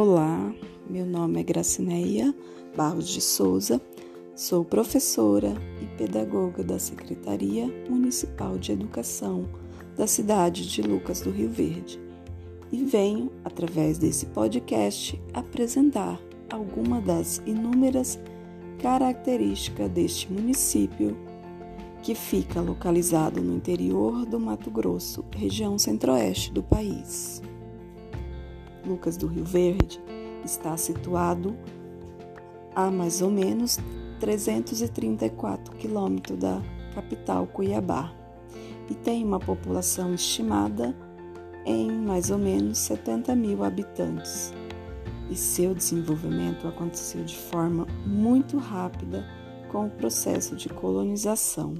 Olá, meu nome é Gracineia Barros de Souza, sou professora e pedagoga da Secretaria Municipal de Educação da cidade de Lucas do Rio Verde e venho, através desse podcast, apresentar algumas das inúmeras características deste município que fica localizado no interior do Mato Grosso, região centro-oeste do país. Lucas do Rio Verde está situado a mais ou menos 334 quilômetros da capital Cuiabá e tem uma população estimada em mais ou menos 70 mil habitantes. E seu desenvolvimento aconteceu de forma muito rápida com o processo de colonização.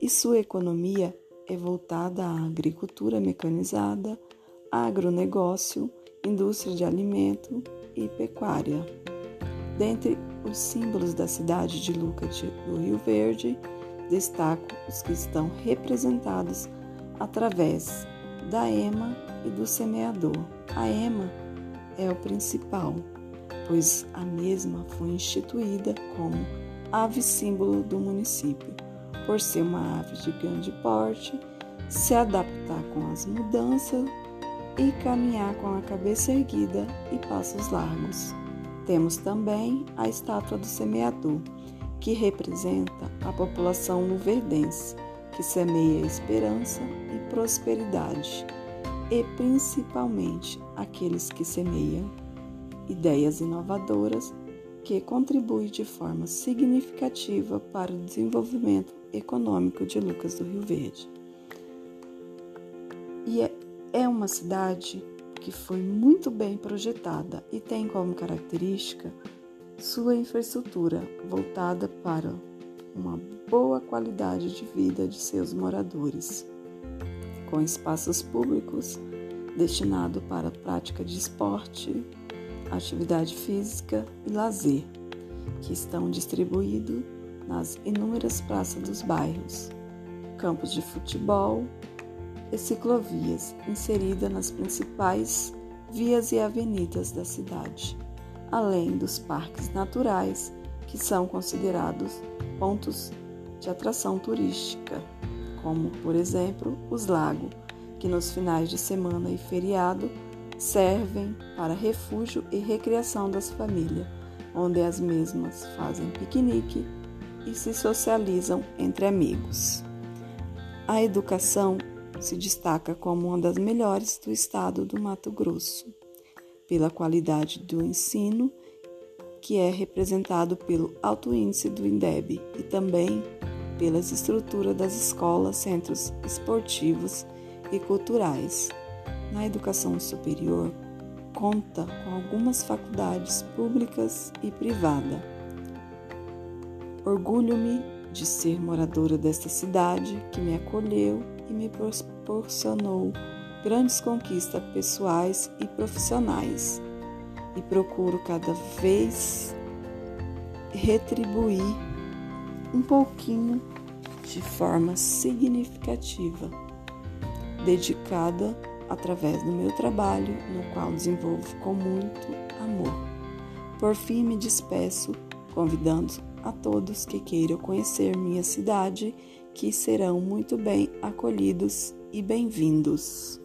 E sua economia é voltada à agricultura mecanizada, agronegócio, indústria de alimento e pecuária. Dentre os símbolos da cidade de Lucas do Rio Verde, destaco os que estão representados através da ema e do semeador. A ema é o principal, pois a mesma foi instituída como ave símbolo do município, por ser uma ave de grande porte, se adaptar com as mudanças e caminhar com a cabeça erguida e passos largos. Temos também a estátua do semeador, que representa a população luverdense, que semeia esperança e prosperidade, e principalmente aqueles que semeiam ideias inovadoras que contribuem de forma significativa para o desenvolvimento econômico de Lucas do Rio Verde. E é uma cidade que foi muito bem projetada e tem como característica sua infraestrutura voltada para uma boa qualidade de vida de seus moradores, com espaços públicos destinados para prática de esporte, atividade física e lazer, que estão distribuídos nas inúmeras praças dos bairros, campos de futebol, e ciclovias inserida nas principais vias e avenidas da cidade, além dos parques naturais, que são considerados pontos de atração turística, como, por exemplo, os lagos, que nos finais de semana e feriado servem para refúgio e recreação das famílias, onde as mesmas fazem piquenique e se socializam entre amigos. A educação se destaca como uma das melhores do estado do Mato Grosso, pela qualidade do ensino, que é representado pelo alto índice do INDEB e também pelas estruturas das escolas, centros esportivos e culturais. Na educação superior, conta com algumas faculdades públicas e privadas. Orgulho-me de ser moradora desta cidade que me acolheu e me proporcionou grandes conquistas pessoais e profissionais, e procuro cada vez retribuir um pouquinho de forma significativa, dedicada através do meu trabalho, no qual desenvolvo com muito amor. Por fim, me despeço convidando a todos que queiram conhecer minha cidade que serão muito bem acolhidos e bem-vindos.